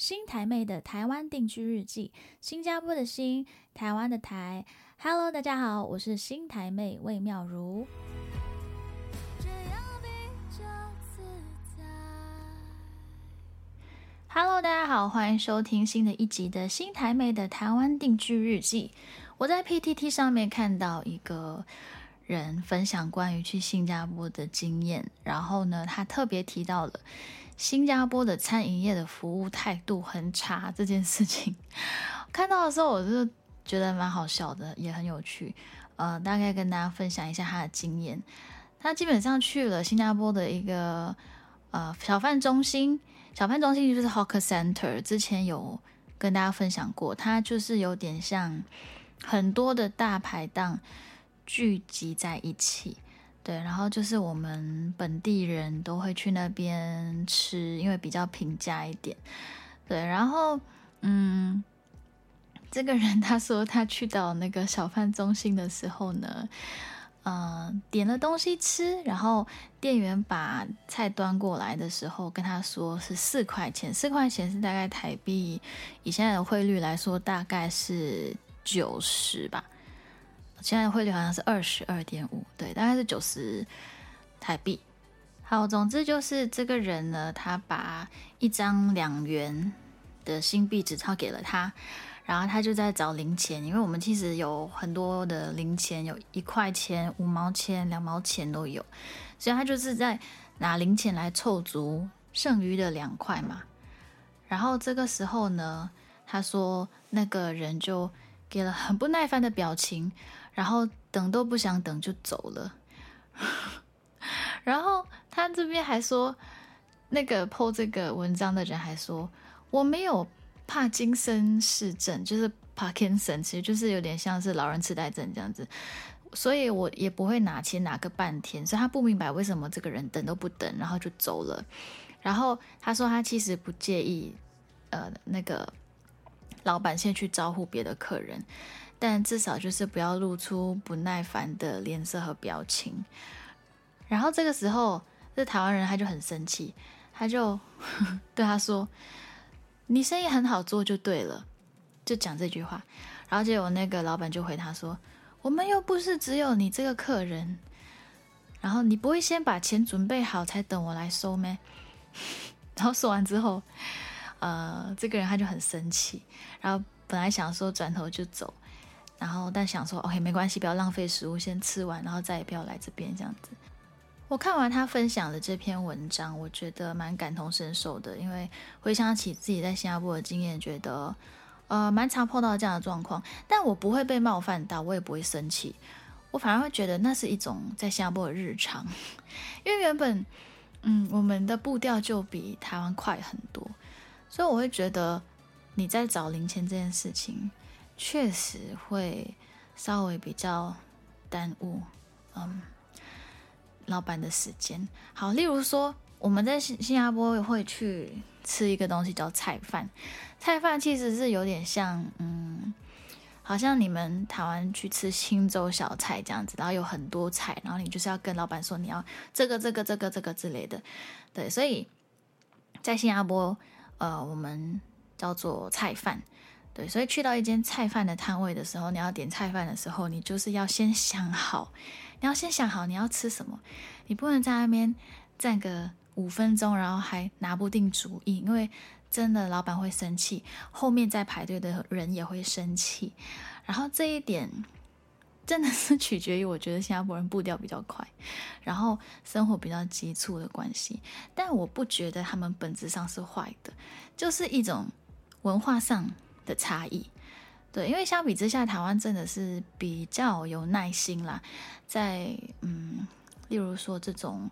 新台妹的台湾定居日记，新加坡的新，台湾的台。Hello，大家好，我是新台妹魏妙如。Hello，大家好，欢迎收听新的一集的新台妹的台湾定居日记。我在 PTT 上面看到一个人分享关于去新加坡的经验，然后呢，他特别提到了。新加坡的餐饮业的服务态度很差这件事情，看到的时候我就觉得蛮好笑的，也很有趣。呃，大概跟大家分享一下他的经验。他基本上去了新加坡的一个呃小贩中心，小贩中心就是 Hawker Center，之前有跟大家分享过，它就是有点像很多的大排档聚集在一起。对，然后就是我们本地人都会去那边吃，因为比较平价一点。对，然后嗯，这个人他说他去到那个小贩中心的时候呢，嗯，点了东西吃，然后店员把菜端过来的时候跟他说是四块钱，四块钱是大概台币以现在的汇率来说大概是九十吧。现在汇率好像是二十二点五，对，大概是九十台币。好，总之就是这个人呢，他把一张两元的新币纸钞给了他，然后他就在找零钱，因为我们其实有很多的零钱，有一块钱、五毛钱、两毛钱都有，所以他就是在拿零钱来凑足剩余的两块嘛。然后这个时候呢，他说那个人就给了很不耐烦的表情。然后等都不想等就走了，然后他这边还说，那个 po 这个文章的人还说，我没有帕金森氏症，就是 Parkinson，其实就是有点像是老人痴呆症这样子，所以我也不会拿钱拿个半天，所以他不明白为什么这个人等都不等，然后就走了。然后他说他其实不介意，呃，那个老板先去招呼别的客人。但至少就是不要露出不耐烦的脸色和表情。然后这个时候，这台湾人他就很生气，他就 对他说：“你生意很好做就对了。”就讲这句话。然后结果那个老板就回他说：“我们又不是只有你这个客人，然后你不会先把钱准备好才等我来收咩？”然后说完之后，呃，这个人他就很生气，然后本来想说转头就走。然后，但想说，OK，没关系，不要浪费食物，先吃完，然后再也不要来这边这样子。我看完他分享的这篇文章，我觉得蛮感同身受的，因为回想起自己在新加坡的经验，觉得呃蛮常碰到这样的状况，但我不会被冒犯到，我也不会生气，我反而会觉得那是一种在新加坡的日常，因为原本嗯我们的步调就比台湾快很多，所以我会觉得你在找零钱这件事情。确实会稍微比较耽误，嗯，老板的时间。好，例如说我们在新新加坡会去吃一个东西叫菜饭，菜饭其实是有点像，嗯，好像你们台湾去吃青州小菜这样子，然后有很多菜，然后你就是要跟老板说你要这个这个这个这个之类的，对，所以在新加坡，呃，我们叫做菜饭。对，所以去到一间菜饭的摊位的时候，你要点菜饭的时候，你就是要先想好，你要先想好你要吃什么，你不能在那边站个五分钟，然后还拿不定主意，因为真的老板会生气，后面在排队的人也会生气。然后这一点真的是取决于我觉得新加坡人步调比较快，然后生活比较急促的关系，但我不觉得他们本质上是坏的，就是一种文化上。的差异，对，因为相比之下，台湾真的是比较有耐心啦。在嗯，例如说这种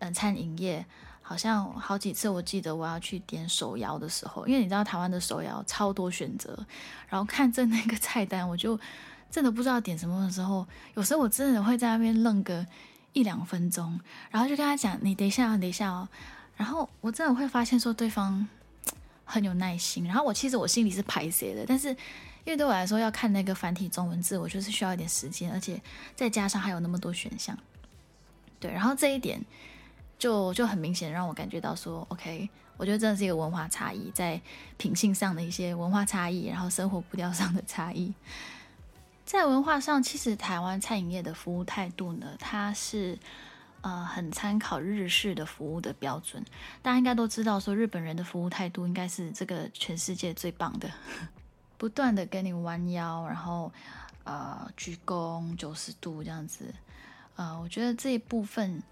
嗯餐饮业，好像好几次我记得我要去点手摇的时候，因为你知道台湾的手摇超多选择，然后看着那个菜单，我就真的不知道点什么的时候，有时候我真的会在那边愣个一两分钟，然后就跟他讲：“你等一下，等一下哦。”然后我真的会发现说对方。很有耐心，然后我其实我心里是排谁的，但是因为对我来说要看那个繁体中文字，我就是需要一点时间，而且再加上还有那么多选项，对，然后这一点就就很明显让我感觉到说，OK，我觉得真的是一个文化差异，在品性上的一些文化差异，然后生活步调上的差异。在文化上，其实台湾餐饮业的服务态度呢，它是呃很参考日式的服务的标准。大家应该都知道，说日本人的服务态度应该是这个全世界最棒的，不断的跟你弯腰，然后呃鞠躬九十度这样子。呃，我觉得这一部分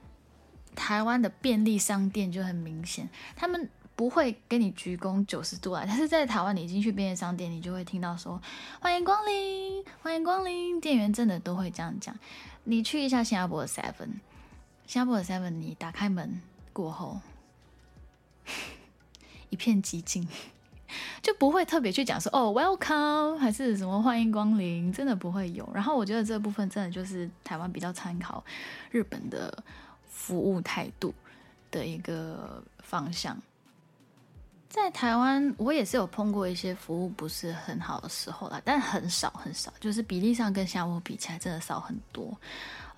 台湾的便利商店就很明显，他们。不会跟你鞠躬九十度啊，但是在台湾，你进去便利商店，你就会听到说欢迎光临，欢迎光临，店员真的都会这样讲。你去一下新加坡的 Seven，新加坡的 Seven，你打开门过后，一片寂静，就不会特别去讲说哦 Welcome 还是什么欢迎光临，真的不会有。然后我觉得这部分真的就是台湾比较参考日本的服务态度的一个方向。在台湾，我也是有碰过一些服务不是很好的时候啦，但很少很少，就是比例上跟新加坡比起来，真的少很多。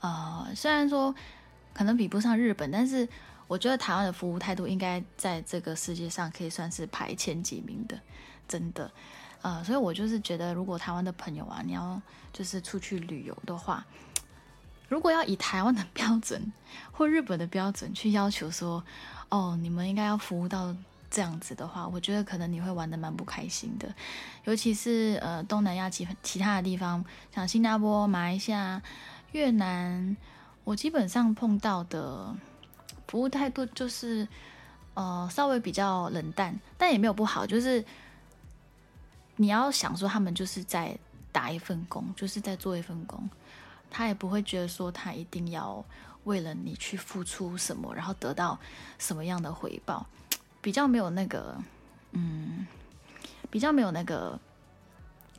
呃，虽然说可能比不上日本，但是我觉得台湾的服务态度应该在这个世界上可以算是排前几名的，真的。呃，所以我就是觉得，如果台湾的朋友啊，你要就是出去旅游的话，如果要以台湾的标准或日本的标准去要求说，哦，你们应该要服务到。这样子的话，我觉得可能你会玩的蛮不开心的，尤其是呃东南亚其其他的地方，像新加坡、马来西亚、越南，我基本上碰到的服务态度就是呃稍微比较冷淡，但也没有不好，就是你要想说他们就是在打一份工，就是在做一份工，他也不会觉得说他一定要为了你去付出什么，然后得到什么样的回报。比较没有那个，嗯，比较没有那个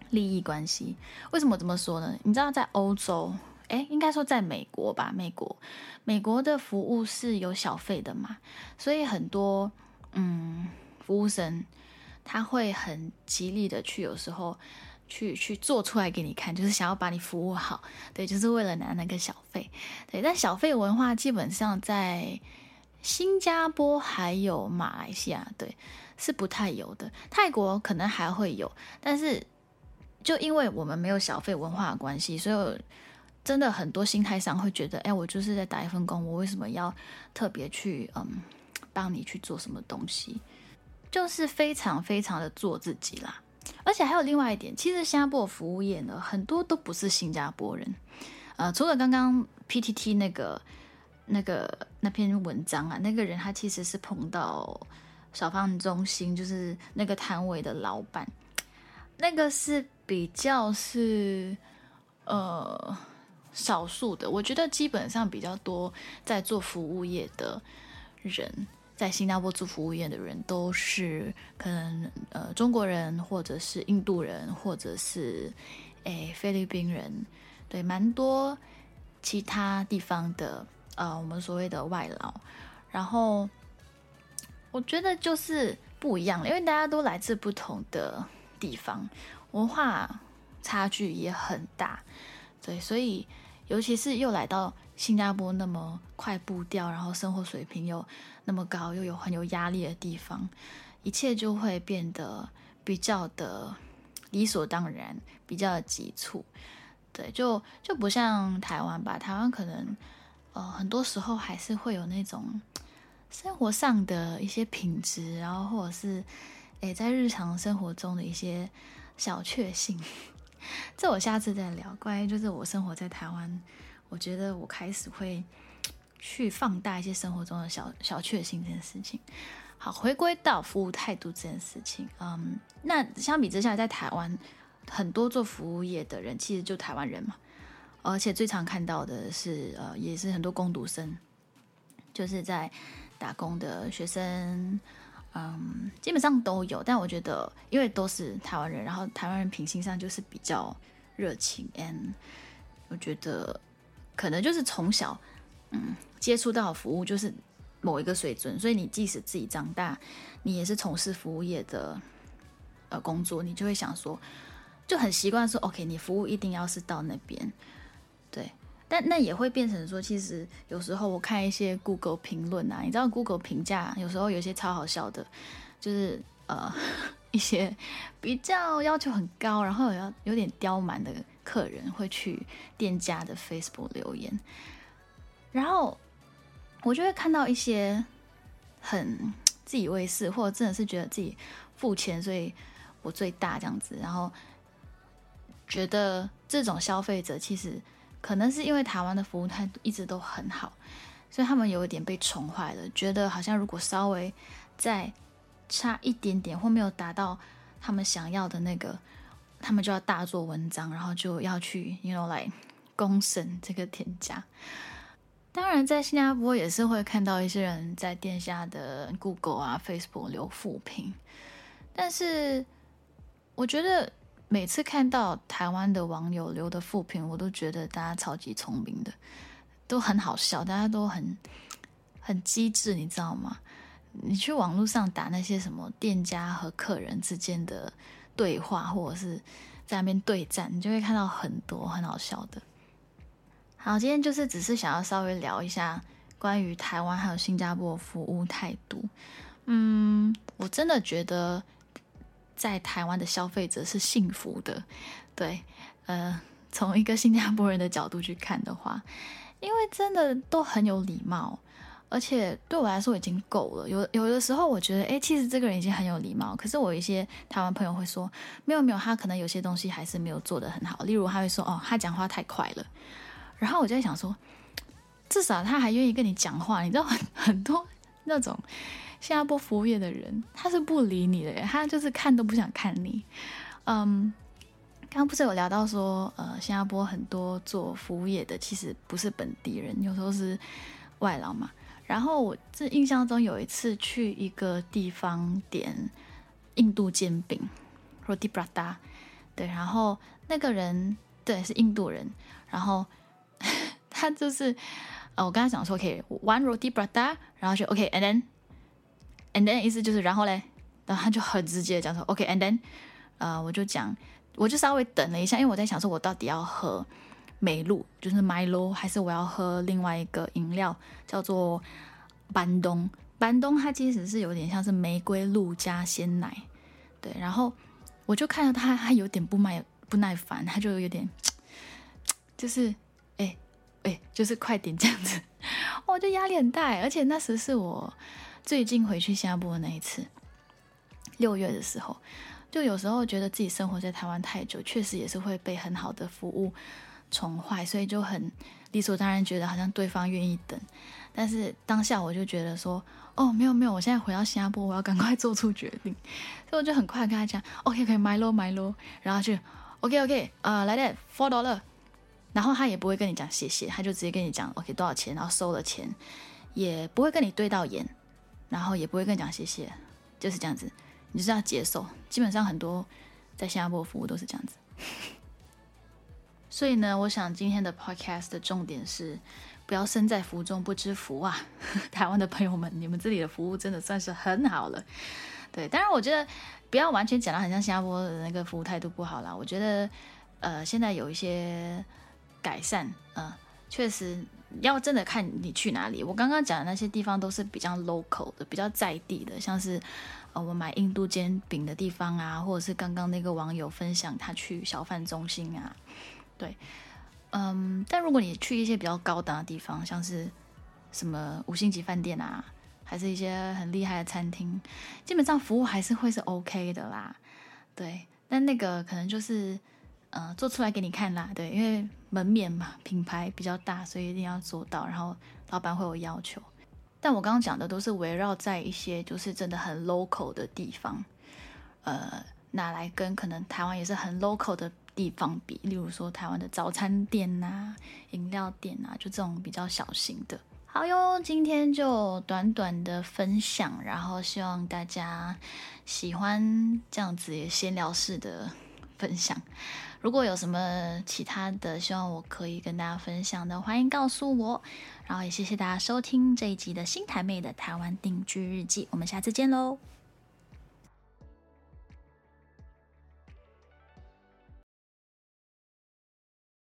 利益关系。为什么这么说呢？你知道，在欧洲，哎，应该说在美国吧，美国，美国的服务是有小费的嘛，所以很多，嗯，服务生他会很极力的去，有时候去去做出来给你看，就是想要把你服务好，对，就是为了拿那个小费，对。但小费文化基本上在。新加坡还有马来西亚，对，是不太有的。泰国可能还会有，但是就因为我们没有小费文化的关系，所以真的很多心态上会觉得，哎，我就是在打一份工，我为什么要特别去嗯帮你去做什么东西？就是非常非常的做自己啦。而且还有另外一点，其实新加坡服务业呢，很多都不是新加坡人，呃，除了刚刚 PTT 那个。那个那篇文章啊，那个人他其实是碰到少放中心，就是那个摊位的老板，那个是比较是呃少数的。我觉得基本上比较多在做服务业的人，在新加坡做服务业的人，都是可能呃中国人，或者是印度人，或者是诶菲律宾人，对，蛮多其他地方的。呃，我们所谓的外劳，然后我觉得就是不一样，因为大家都来自不同的地方，文化差距也很大，对，所以尤其是又来到新加坡那么快步调，然后生活水平又那么高，又有很有压力的地方，一切就会变得比较的理所当然，比较的急促，对，就就不像台湾吧，台湾可能。呃，很多时候还是会有那种生活上的一些品质，然后或者是诶，在日常生活中的一些小确幸。这我下次再聊。关于就是我生活在台湾，我觉得我开始会去放大一些生活中的小小确幸这件事情。好，回归到服务态度这件事情，嗯，那相比之下，在台湾很多做服务业的人，其实就台湾人嘛。而且最常看到的是，呃，也是很多工读生，就是在打工的学生，嗯，基本上都有。但我觉得，因为都是台湾人，然后台湾人品性上就是比较热情，and 我觉得可能就是从小，嗯，接触到服务就是某一个水准，所以你即使自己长大，你也是从事服务业的呃工作，你就会想说，就很习惯说，OK，你服务一定要是到那边。但那也会变成说，其实有时候我看一些 Google 评论啊，你知道 Google 评价有时候有些超好笑的，就是呃 一些比较要求很高，然后要有点刁蛮的客人会去店家的 Facebook 留言，然后我就会看到一些很自以为是，或者真的是觉得自己付钱，所以我最大这样子，然后觉得这种消费者其实。可能是因为台湾的服务态度一直都很好，所以他们有一点被宠坏了，觉得好像如果稍微再差一点点或没有达到他们想要的那个，他们就要大做文章，然后就要去，you know，来公审这个店家。当然，在新加坡也是会看到一些人在店下的 Google 啊、Facebook 留负评，但是我觉得。每次看到台湾的网友留的负评，我都觉得大家超级聪明的，都很好笑，大家都很很机智，你知道吗？你去网络上打那些什么店家和客人之间的对话，或者是在那边对战，你就会看到很多很好笑的。好，今天就是只是想要稍微聊一下关于台湾还有新加坡服务态度。嗯，我真的觉得。在台湾的消费者是幸福的，对，呃，从一个新加坡人的角度去看的话，因为真的都很有礼貌，而且对我来说已经够了。有有的时候我觉得，哎，其实这个人已经很有礼貌，可是我一些台湾朋友会说，没有没有，他可能有些东西还是没有做得很好。例如他会说，哦，他讲话太快了。然后我就在想说，至少他还愿意跟你讲话。你知道很很多那种。新加坡服务业的人，他是不理你的，他就是看都不想看你。嗯，刚刚不是有聊到说，呃，新加坡很多做服务业的其实不是本地人，有时候是外劳嘛。然后我这印象中有一次去一个地方点印度煎饼，roti prata，对，然后那个人对是印度人，然后 他就是呃，我跟他讲说可以 one roti prata，然后就 OK，and then。And then 意思就是，然后嘞，然后他就很直接的讲说，OK，and then，呃，我就讲，我就稍微等了一下，因为我在想说，我到底要喝美露，就是 Milo，还是我要喝另外一个饮料，叫做班东。班东它其实是有点像是玫瑰露加鲜奶，对。然后我就看到他，他有点不耐不耐烦，他就有点，就是，哎哎，就是快点这样子，我就压力很大，而且那时是我。最近回去新加坡的那一次，六月的时候，就有时候觉得自己生活在台湾太久，确实也是会被很好的服务宠坏，所以就很理所当然觉得好像对方愿意等。但是当下我就觉得说，哦，没有没有，我现在回到新加坡，我要赶快做出决定，所以我就很快跟他讲，OK，可以买咯买咯，然后就 OK OK，呃，来点 four dollar，然后他也不会跟你讲谢谢，他就直接跟你讲 OK 多少钱，然后收了钱，也不会跟你对到眼。然后也不会跟你讲谢谢，就是这样子，你就是要接受。基本上很多在新加坡服务都是这样子。所以呢，我想今天的 podcast 的重点是，不要身在福中不知福啊！台湾的朋友们，你们这里的服务真的算是很好了。对，当然我觉得不要完全讲的很像新加坡的那个服务态度不好啦。我觉得呃，现在有一些改善，嗯，确实。要真的看你去哪里，我刚刚讲的那些地方都是比较 local 的，比较在地的，像是呃我买印度煎饼的地方啊，或者是刚刚那个网友分享他去小贩中心啊，对，嗯，但如果你去一些比较高档的地方，像是什么五星级饭店啊，还是一些很厉害的餐厅，基本上服务还是会是 OK 的啦，对，但那个可能就是。呃，做出来给你看啦，对，因为门面嘛，品牌比较大，所以一定要做到。然后老板会有要求，但我刚刚讲的都是围绕在一些就是真的很 local 的地方，呃，拿来跟可能台湾也是很 local 的地方比，例如说台湾的早餐店呐、饮料店呐，就这种比较小型的。好哟，今天就短短的分享，然后希望大家喜欢这样子闲聊式的分享。如果有什么其他的，希望我可以跟大家分享的，欢迎告诉我。然后也谢谢大家收听这一集的新台妹的台湾定居日记，我们下次见喽。